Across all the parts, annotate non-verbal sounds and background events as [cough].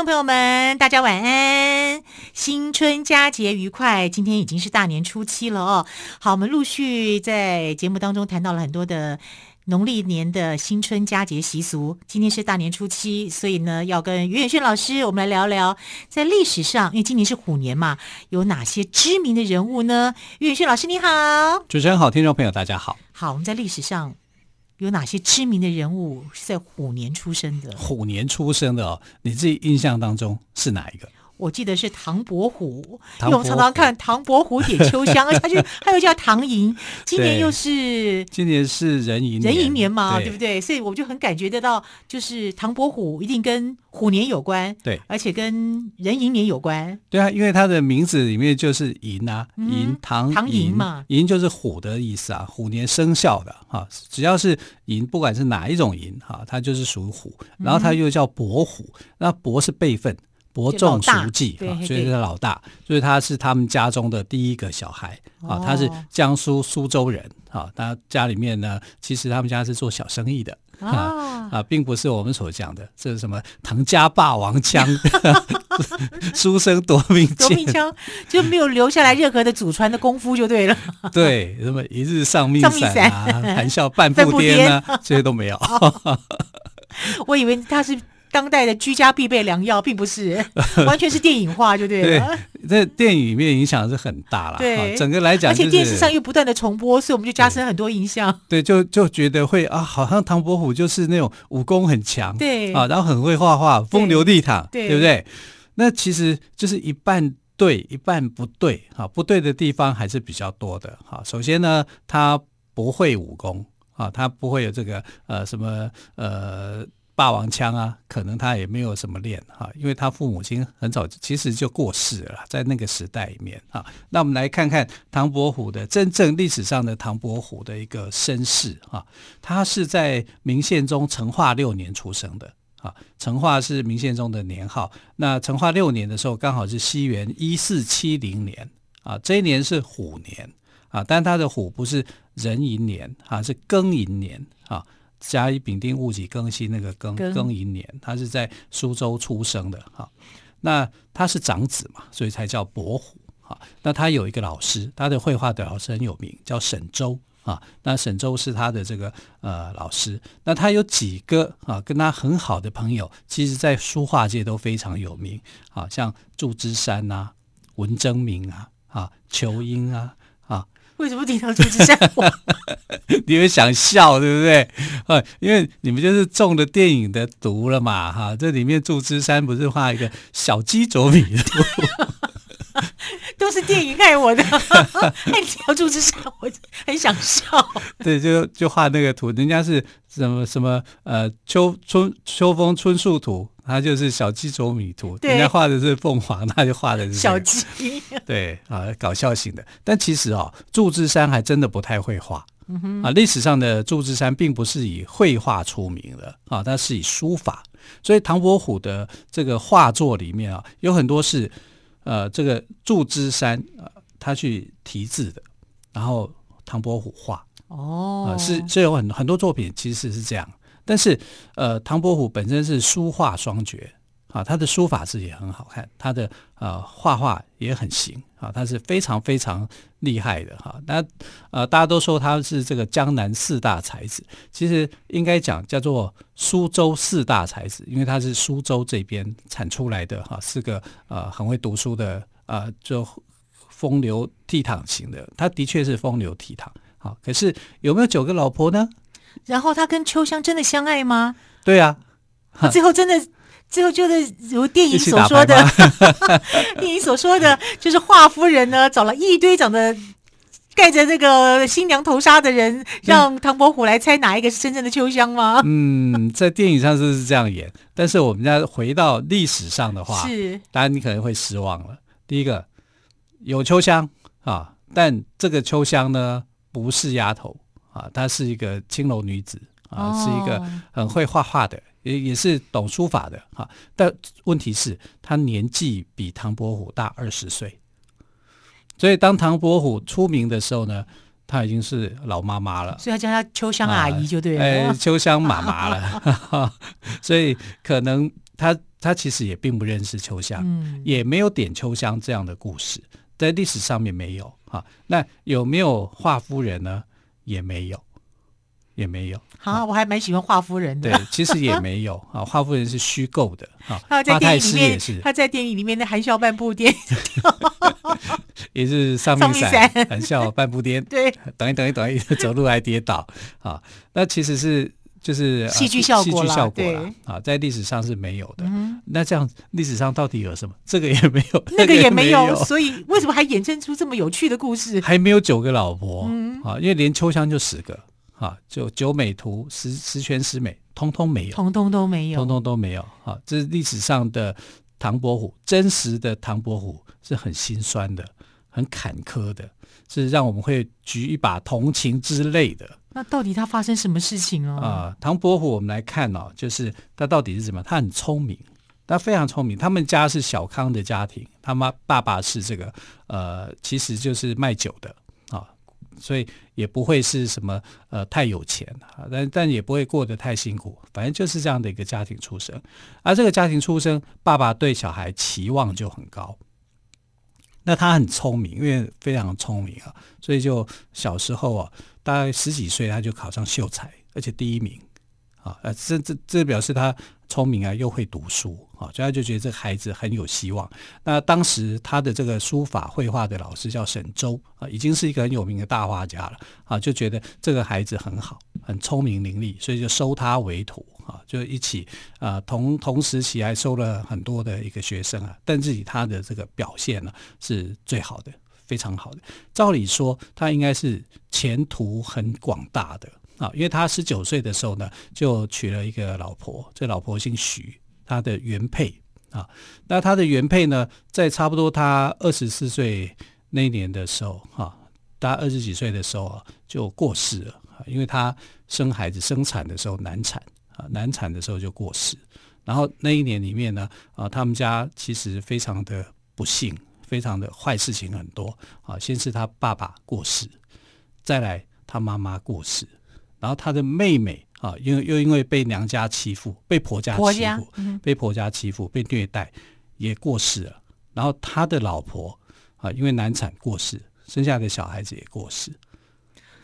众朋友们，大家晚安。新春佳节愉快！今天已经是大年初七了哦。好，我们陆续在节目当中谈到了很多的农历年的新春佳节习俗。今天是大年初七，所以呢，要跟于远炫老师我们来聊聊，在历史上，因为今年是虎年嘛，有哪些知名的人物呢？于远炫老师你好，主持人好，听众朋友大家好。好，我们在历史上有哪些知名的人物是在虎年出生的？虎年出生的哦，你自己印象当中是哪一个？我记得是唐伯虎，因为我常常看唐伯虎点秋香，[laughs] 而且他就还有叫唐寅，今年又是今年是壬寅壬寅年嘛，对，对不对？所以我就很感觉得到，就是唐伯虎一定跟虎年有关，对，而且跟壬寅年有关，对啊，因为他的名字里面就是寅啊，寅、嗯、唐唐寅嘛，寅就是虎的意思啊，虎年生肖的哈，只要是寅，不管是哪一种寅哈，它就是属虎，然后它又叫伯虎，那伯是辈分。伯仲叔季啊，所以是老大，所以他是他们家中的第一个小孩啊。他是江苏苏州人啊，他家里面呢，其实他们家是做小生意的啊啊，并不是我们所讲的这是什么唐家霸王枪，[laughs] 书生夺命剑，夺命枪就没有留下来任何的祖传的功夫就对了。[laughs] 对，什么一日丧命散啊，谈笑半步颠啊，[laughs] 这些都没有。我以为他是。当代的居家必备良药，并不是 [laughs] 完全是电影化，就对了。对，在电影里面影响是很大了。对，整个来讲，而且电视上又不断的重播，所以我们就加深很多印象。对，就就觉得会啊，好像唐伯虎就是那种武功很强，对啊，然后很会画画，风流倜傥，对，对不对？那其实就是一半对，一半不对。哈，不对的地方还是比较多的。哈，首先呢，他不会武功啊，他不会有这个呃什么呃。霸王枪啊，可能他也没有什么练哈，因为他父母亲很早其实就过世了，在那个时代里面啊。那我们来看看唐伯虎的真正历史上的唐伯虎的一个身世啊，他是在明宪宗成化六年出生的啊，成化是明宪宗的年号。那成化六年的时候，刚好是西元一四七零年啊，这一年是虎年啊，但他的虎不是壬寅年啊，是庚寅年啊。甲乙丙丁戊己庚辛，那个庚庚寅年，他是在苏州出生的哈。那他是长子嘛，所以才叫伯虎哈。那他有一个老师，他的绘画的老师很有名，叫沈周啊。那沈周是他的这个呃老师。那他有几个啊跟他很好的朋友，其实在书画界都非常有名啊，像祝枝山呐、啊、文征明啊、啊仇英啊。为什么提到祝枝山？[laughs] 你们想笑对不对？啊，因为你们就是中了电影的毒了嘛！哈，这里面祝枝山不是画一个小鸡啄米图，[laughs] 都是电影害我的。[laughs] 哎，提到祝枝山，我很想笑。对，就就画那个图，人家是什么什么呃秋春秋风春树图。他就是小鸡啄米图，人家画的是凤凰，他就画的是、这个、小鸡。[laughs] 对啊，搞笑型的。但其实哦，祝枝山还真的不太会画。嗯哼啊，历史上的祝枝山并不是以绘画出名的啊，他是以书法。所以唐伯虎的这个画作里面啊，有很多是呃这个祝枝山啊他去题字的，然后唐伯虎画哦，啊、是是有很很多作品其实是这样。但是，呃，唐伯虎本身是书画双绝啊，他的书法字也很好看，他的呃画画也很行啊，他是非常非常厉害的哈。那呃，大家都说他是这个江南四大才子，其实应该讲叫做苏州四大才子，因为他是苏州这边产出来的哈，是个呃很会读书的呃，就风流倜傥型的，他的确是风流倜傥。好，可是有没有九个老婆呢？然后他跟秋香真的相爱吗？对呀、啊，[laughs] 最后真的，最后就是如电影所说的，[laughs] 电影所说的，就是华夫人呢找了一堆长得盖着这个新娘头纱的人，让唐伯虎来猜哪一个是真正的秋香吗？嗯，在电影上是这样演，但是我们要回到历史上的话，是，当然你可能会失望了。第一个有秋香啊，但这个秋香呢不是丫头啊，她是一个青楼女子啊，哦、是一个很会画画的。也也是懂书法的哈，但问题是，她年纪比唐伯虎大二十岁，所以当唐伯虎出名的时候呢，她已经是老妈妈了，所以她叫她秋香阿姨就对了，哎，秋香妈妈了，[laughs] 所以可能她她其实也并不认识秋香，嗯，也没有点秋香这样的故事，在历史上面没有哈，那有没有华夫人呢？也没有。也没有，好，我还蛮喜欢华夫人的。对，其实也没有 [laughs] 啊，华夫人是虚构的啊。他在电影里面，他在电影里面的含笑半步癫，[laughs] 也是上面闪，含笑半步癫。[laughs] 对，等一等一等一，走路还跌倒啊。那其实是就是戏剧效果，戏剧效果啦啊，在历史上是没有的。那这样历史上到底有什么？这个也没有，那个也没有，所以为什么还衍生出这么有趣的故事？还没有九个老婆啊，因为连秋香就十个。啊，就九美图十十全十美，通通没有，通通都没有，通通都没有。啊，这是历史上的唐伯虎，真实的唐伯虎是很心酸的，很坎坷的，是让我们会举一把同情之泪的。那到底他发生什么事情哦？啊，唐伯虎，我们来看哦，就是他到底是怎么？他很聪明，他非常聪明。他们家是小康的家庭，他妈爸爸是这个呃，其实就是卖酒的啊。所以也不会是什么呃太有钱啊，但但也不会过得太辛苦，反正就是这样的一个家庭出生。而这个家庭出生，爸爸对小孩期望就很高。那他很聪明，因为非常聪明啊，所以就小时候啊，大概十几岁他就考上秀才，而且第一名啊，呃，这这这表示他。聪明啊，又会读书啊，所以他就觉得这个孩子很有希望。那当时他的这个书法绘画的老师叫沈周啊，已经是一个很有名的大画家了啊，就觉得这个孩子很好，很聪明伶俐，所以就收他为徒啊，就一起啊同同时期还收了很多的一个学生啊，但是以他的这个表现呢是最好的，非常好的。照理说他应该是前途很广大的。啊，因为他十九岁的时候呢，就娶了一个老婆，这老婆姓许，他的原配啊。那他的原配呢，在差不多他二十四岁那一年的时候，哈，他二十几岁的时候啊，就过世了。因为他生孩子生产的时候难产啊，难产的时候就过世。然后那一年里面呢，啊，他们家其实非常的不幸，非常的坏事情很多啊。先是他爸爸过世，再来他妈妈过世。然后他的妹妹啊，因为又因为被娘家欺负，被婆家欺负，被婆家欺负，被虐待，也过世了。然后他的老婆啊，因为难产过世，生下的小孩子也过世。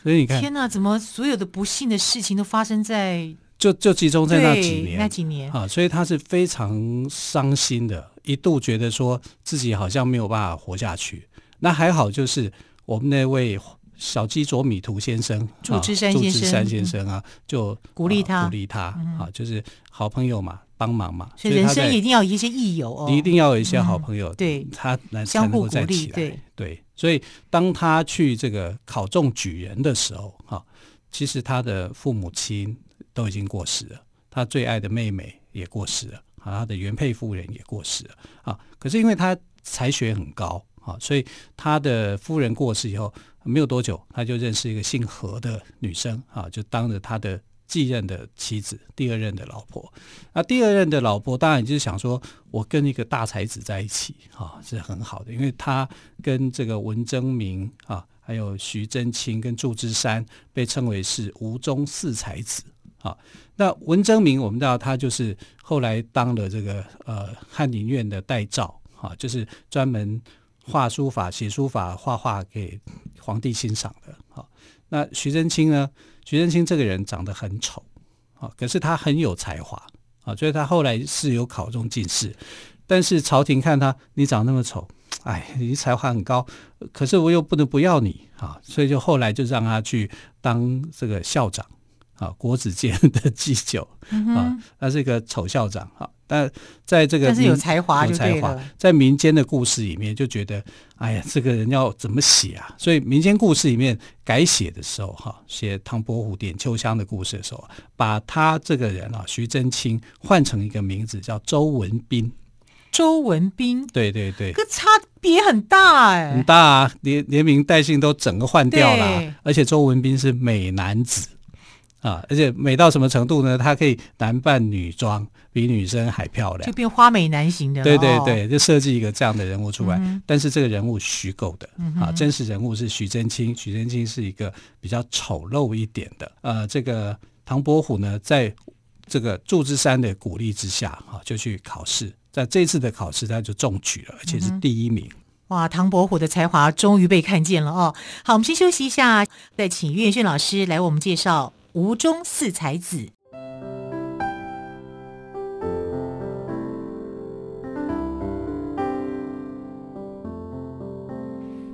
所以你看，天哪，怎么所有的不幸的事情都发生在就就集中在那几年那几年啊？所以他是非常伤心的，一度觉得说自己好像没有办法活下去。那还好，就是我们那位。小鸡啄米图先生，祝枝山先生，祝枝山先生啊，就鼓励他，鼓励他啊，就是好朋友嘛，帮忙嘛。所以人生一定要有一些益友哦，你一定要有一些好朋友，对，他来相互鼓励，对对。所以当他去这个考中举人的时候，哈，其实他的父母亲都已经过世了，他最爱的妹妹也过世了，啊，他的原配夫人也过世了，啊，可是因为他才学很高。啊，所以他的夫人过世以后没有多久，他就认识一个姓何的女生啊，就当着他的继任的妻子，第二任的老婆。那第二任的老婆当然就是想说，我跟一个大才子在一起啊，是很好的，因为他跟这个文征明啊，还有徐祯卿跟祝枝山被称为是吴中四才子啊。那文征明我们知道他就是后来当了这个呃翰林院的代召啊，就是专门。画书法、写书法、画画给皇帝欣赏的。好，那徐祯卿呢？徐祯卿这个人长得很丑，啊，可是他很有才华，啊，所以他后来是有考中进士。但是朝廷看他，你长那么丑，哎，你才华很高，可是我又不能不要你，啊，所以就后来就让他去当这个校长，啊，国子监 [laughs] 的祭酒，啊，他是一个丑校长，啊，但在这个但是有才华，有才华，在民间的故事里面就觉得，哎呀，这个人要怎么写啊？所以民间故事里面改写的时候，哈，写唐伯虎点秋香的故事的时候，把他这个人啊，徐祯卿换成一个名字叫周文斌。周文斌，对对对，这差别很大哎，很大啊，连连名带姓都整个换掉了，啊，而且周文斌是美男子啊，而且美到什么程度呢？他可以男扮女装，比女生还漂亮，就变花美男型的。对对对，就设计一个这样的人物出来，嗯、但是这个人物虚构的、嗯、啊，真实人物是徐祯卿，徐祯卿是一个比较丑陋一点的。呃，这个唐伯虎呢，在这个祝枝山的鼓励之下，啊，就去考试。在这次的考试，他就中举了，而且是第一名。哇，唐伯虎的才华终于被看见了哦！好，我们先休息一下，再请岳轩老师来为我们介绍吴中四才子。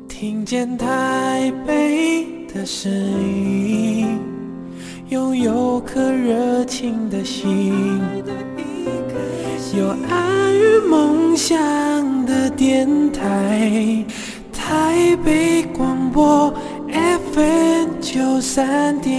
听见台北的声音，拥有颗热情的心。有爱与梦想的电台，台北广播 FM 九三点。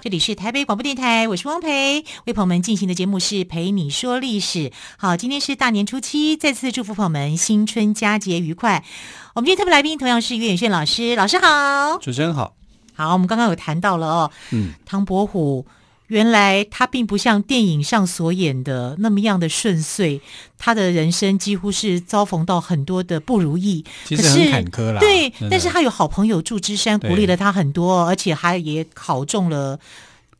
这里是台北广播电台，我是汪培，为朋友们进行的节目是陪你说历史。好，今天是大年初七，再次祝福朋友们新春佳节愉快。我们今天特别来宾同样是岳远炫老师，老师好，主持人好。好，我们刚刚有谈到了哦，嗯，唐伯虎。原来他并不像电影上所演的那么样的顺遂，他的人生几乎是遭逢到很多的不如意，其实很坎坷啦。对，但是他有好朋友祝枝山鼓励了他很多，而且他也考中了。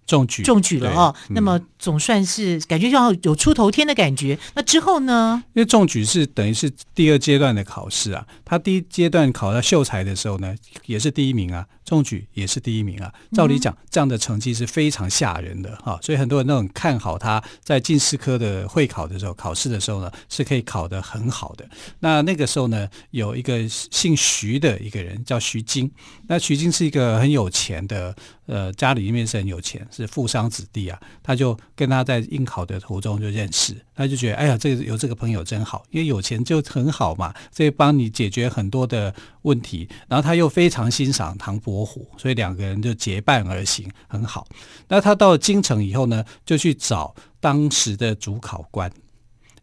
中举，中举了哦。那么总算是感觉要有出头天的感觉。那之后呢？因为中举是等于是第二阶段的考试啊。他第一阶段考到秀才的时候呢，也是第一名啊。中举也是第一名啊。照理讲，这样的成绩是非常吓人的哈。所以很多人都很看好他在进士科的会考的时候，考试的时候呢，是可以考得很好的。那那个时候呢，有一个姓徐的一个人叫徐经。那徐经是一个很有钱的。呃，家里面是很有钱，是富商子弟啊。他就跟他在应考的途中就认识，他就觉得，哎呀，这个有这个朋友真好，因为有钱就很好嘛，这以帮你解决很多的问题。然后他又非常欣赏唐伯虎，所以两个人就结伴而行，很好。那他到京城以后呢，就去找当时的主考官。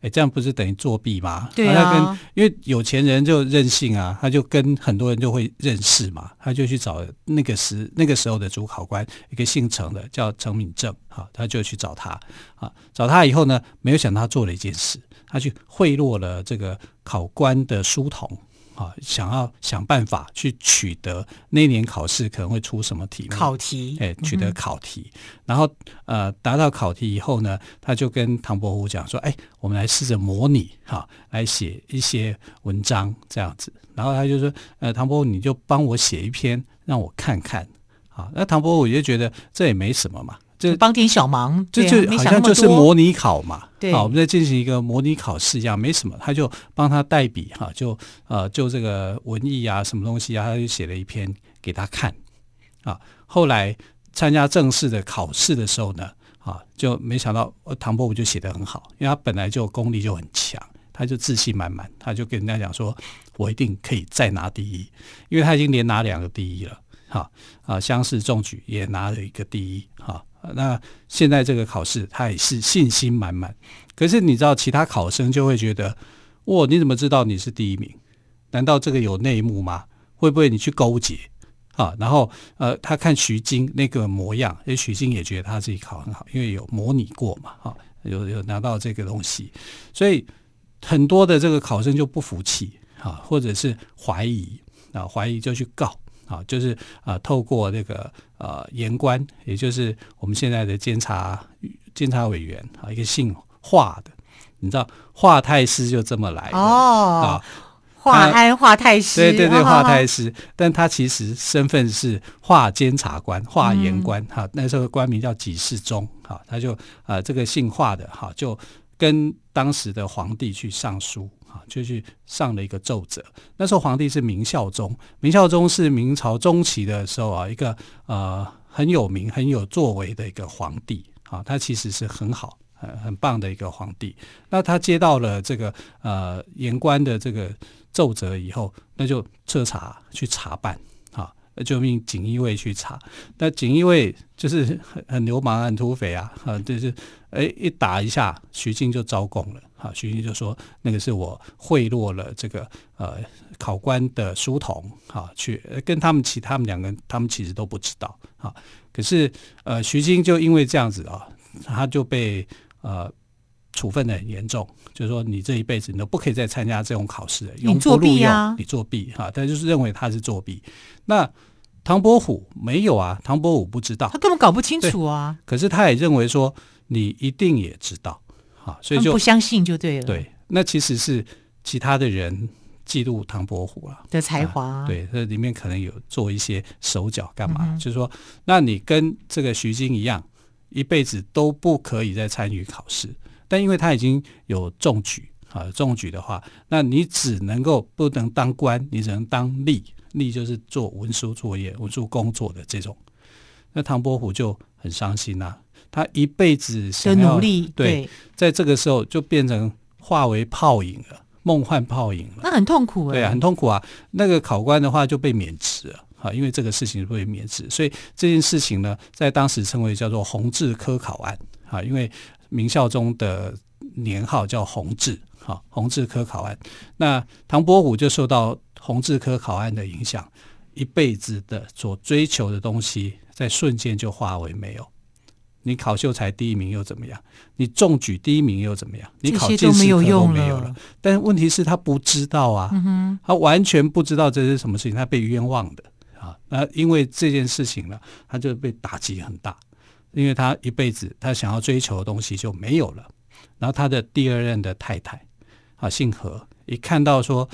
哎，这样不是等于作弊吗？对啊，跟因为有钱人就任性啊，他就跟很多人就会认识嘛，他就去找那个时那个时候的主考官，一个姓程的叫程敏政，好，他就去找他，啊，找他以后呢，没有想到他做了一件事，他去贿赂了这个考官的书童。啊，想要想办法去取得那年考试可能会出什么题目？考题，哎，取得考题，嗯、然后呃，达到考题以后呢，他就跟唐伯虎讲说：“哎，我们来试着模拟哈、啊，来写一些文章这样子。”然后他就说：“呃，唐伯虎，你就帮我写一篇，让我看看。”啊，那唐伯虎就觉得这也没什么嘛。就帮点小忙，这就好像就是模拟考嘛。对，好，我们在进行一个模拟考试一样，没什么。他就帮他代笔哈，就呃，就这个文艺啊，什么东西啊，他就写了一篇给他看啊。后来参加正式的考试的时候呢，啊，就没想到唐伯虎就写得很好，因为他本来就功力就很强，他就自信满满，他就跟人家讲说：“我一定可以再拿第一。”因为他已经连拿两个第一了，哈啊，乡试中举也拿了一个第一，哈。那现在这个考试，他也是信心满满。可是你知道，其他考生就会觉得，哇，你怎么知道你是第一名？难道这个有内幕吗？会不会你去勾结啊？然后呃，他看徐晶那个模样，诶，徐晶也觉得他自己考很好，因为有模拟过嘛，哈，有有拿到这个东西，所以很多的这个考生就不服气啊，或者是怀疑啊，怀疑就去告。啊，就是啊、呃，透过那个呃，言官，也就是我们现在的监察监察委员啊，一个姓华的，你知道华太师就这么来的哦啊，华安华太师，对对对，华太师，但他其实身份是华监察官、华言官哈、嗯啊，那时候官名叫几世宗哈，他就啊，这个姓华的哈、啊，就跟当时的皇帝去上书啊，就去上了一个奏折。那时候皇帝是明孝宗，明孝宗是明朝中期的时候啊，一个呃很有名、很有作为的一个皇帝啊，他其实是很好、很很棒的一个皇帝。那他接到了这个呃言官的这个奏折以后，那就彻查去查办啊。就命锦衣卫去查，那锦衣卫就是很很流氓、很土匪啊，啊，就是哎一打一下，徐经就招供了，啊，徐经就说那个是我贿赂了这个呃考官的书童，啊，去跟他们其他们两个人，他们其实都不知道，啊，可是呃徐晶就因为这样子啊，他就被呃处分的很严重，就是说你这一辈子你都不可以再参加这种考试，永不录用，你作弊哈，他就是认为他是作弊，那。唐伯虎没有啊，唐伯虎不知道，他根本搞不清楚啊。可是他也认为说你一定也知道，啊，所以就不相信就对了。对，那其实是其他的人嫉妒唐伯虎了的才华，啊。对，这里面可能有做一些手脚干嘛？嗯、就是说，那你跟这个徐经一样，一辈子都不可以再参与考试。但因为他已经有中举啊，中举的话，那你只能够不能当官，你只能当吏。吏就是做文书作业、文书工作的这种，那唐伯虎就很伤心呐、啊。他一辈子想要努力，对，对，在这个时候就变成化为泡影了，梦幻泡影了。那很痛苦、欸，对啊，很痛苦啊。那个考官的话就被免职了啊，因为这个事情就被免职，所以这件事情呢，在当时称为叫做弘治科考案啊，因为明孝宗的年号叫弘治，哈，弘治科考案。那唐伯虎就受到。弘治科考案的影响，一辈子的所追求的东西，在瞬间就化为没有。你考秀才第一名又怎么样？你中举第一名又怎么样？你考进士科都没有了。但问题是，他不知道啊，他完全不知道这是什么事情，他被冤枉的啊。那因为这件事情呢，他就被打击很大，因为他一辈子他想要追求的东西就没有了。然后他的第二任的太太啊，姓何，一看到说。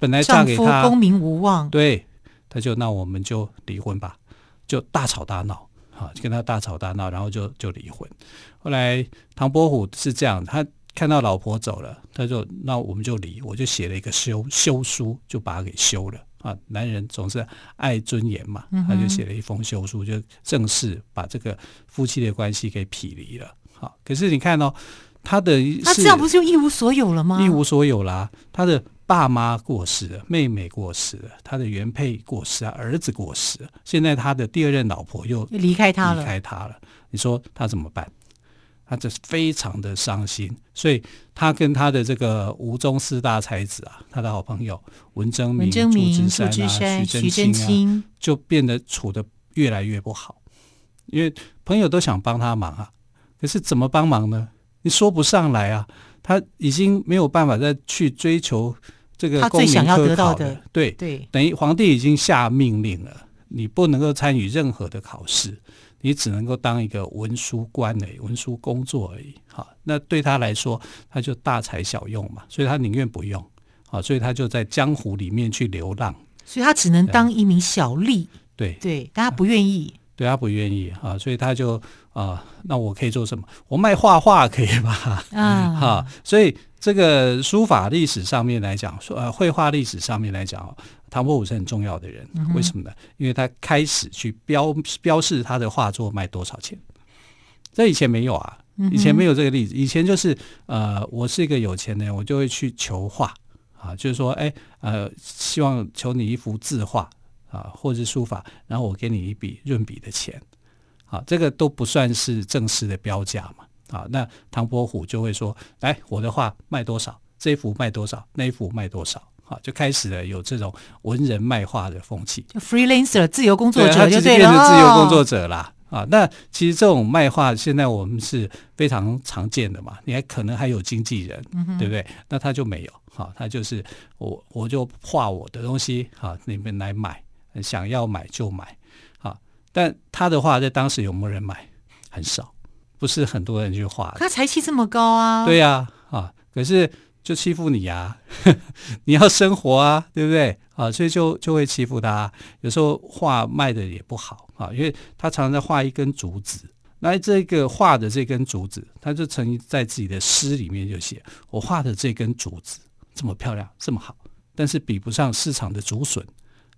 本来嫁给他，功名无望，对，他就那我们就离婚吧，就大吵大闹，啊，跟他大吵大闹，然后就就离婚。后来唐伯虎是这样，他看到老婆走了，他就那我们就离，我就写了一个休休书，就把他给休了啊。男人总是爱尊严嘛，他就写了一封休书，就正式把这个夫妻的关系给匹离了。好，可是你看哦，他的他这样不是就一无所有了吗？一无所有啦，他的。爸妈过世了，妹妹过世了，他的原配过世啊，儿子过世了，现在他的第二任老婆又离开他了，离开他了。你说他怎么办？他这是非常的伤心，所以他跟他的这个吴中四大才子啊，他的好朋友文征明、朱之山啊、徐真卿啊，就变得处的越来越不好，因为朋友都想帮他忙啊，可是怎么帮忙呢？你说不上来啊，他已经没有办法再去追求。这个他最想要得到，的对对，等于皇帝已经下命令了，你不能够参与任何的考试，你只能够当一个文书官而已，文书工作而已。好，那对他来说，他就大材小用嘛，所以他宁愿不用。好，所以他就在江湖里面去流浪，所以他只能当一名小吏。对对，但他不愿意。对他不愿意啊，所以他就啊，那我可以做什么？我卖画画可以吧？啊，[laughs] 哈，所以这个书法历史上面来讲，说呃，绘画历史上面来讲，唐伯虎是很重要的人。为什么呢？因为他开始去标标示他的画作卖多少钱。这以前没有啊，以前没有这个例子。以前就是呃，我是一个有钱人，我就会去求画啊，就是说，哎，呃，希望求你一幅字画。啊，或者是书法，然后我给你一笔润笔的钱，啊，这个都不算是正式的标价嘛，啊，那唐伯虎就会说，来，我的画卖多少，这一幅卖多少，那一幅卖多少，啊，就开始了有这种文人卖画的风气，就 freelancer 自由工作者就对了，变成自由工作者啦，哦、啊，那其实这种卖画现在我们是非常常见的嘛，你还可能还有经纪人，嗯、对不对？那他就没有，啊，他就是我我就画我的东西，啊，你们来买。想要买就买，啊！但他的画在当时有没有人买？很少，不是很多人去画。他才气这么高啊！对呀，啊！可是就欺负你呀，[laughs] 你要生活啊，对不对？啊，所以就就会欺负他。有时候画卖的也不好啊，因为他常常在画一根竹子，那这个画的这根竹子，他就曾经在自己的诗里面就写：“我画的这根竹子这么漂亮，这么好，但是比不上市场的竹笋。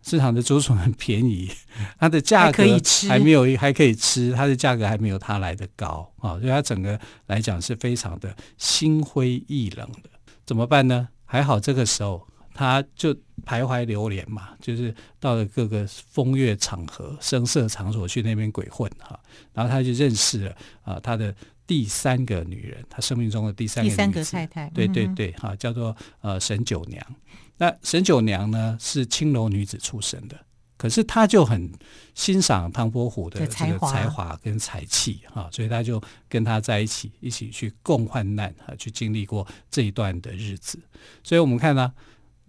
市场的竹笋很便宜，[laughs] 它的价格还没有还可以吃，它的价格还没有它来的高啊，所以它整个来讲是非常的心灰意冷的。怎么办呢？还好这个时候。”他就徘徊流连嘛，就是到了各个风月场合、声色场所去那边鬼混哈，然后他就认识了啊他的第三个女人，他生命中的第三个女第三个太太，对对对哈，叫做呃沈九娘。那沈九娘呢是青楼女子出身的，可是她就很欣赏唐伯虎的这个才华跟才气哈，所以她就跟他在一起，一起去共患难啊，去经历过这一段的日子。所以我们看呢。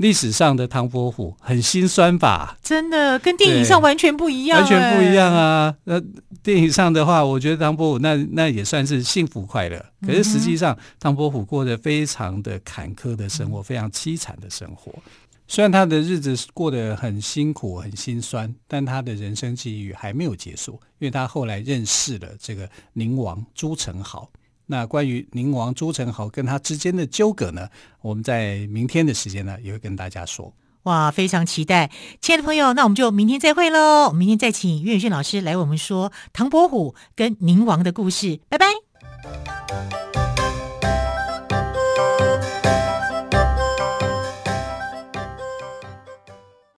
历史上的唐伯虎很心酸吧？真的跟电影上完全不一样，完全不一样啊！那电影上的话，我觉得唐伯虎那那也算是幸福快乐，可是实际上唐伯虎过得非常的坎坷的生活，非常凄惨的生活。虽然他的日子过得很辛苦、很心酸，但他的人生际遇还没有结束，因为他后来认识了这个宁王朱宸濠。那关于宁王朱宸濠跟他之间的纠葛呢，我们在明天的时间呢也会跟大家说。哇，非常期待，亲爱的朋友，那我们就明天再会喽。明天再请岳宇轩老师来我们说唐伯虎跟宁王的故事，拜拜。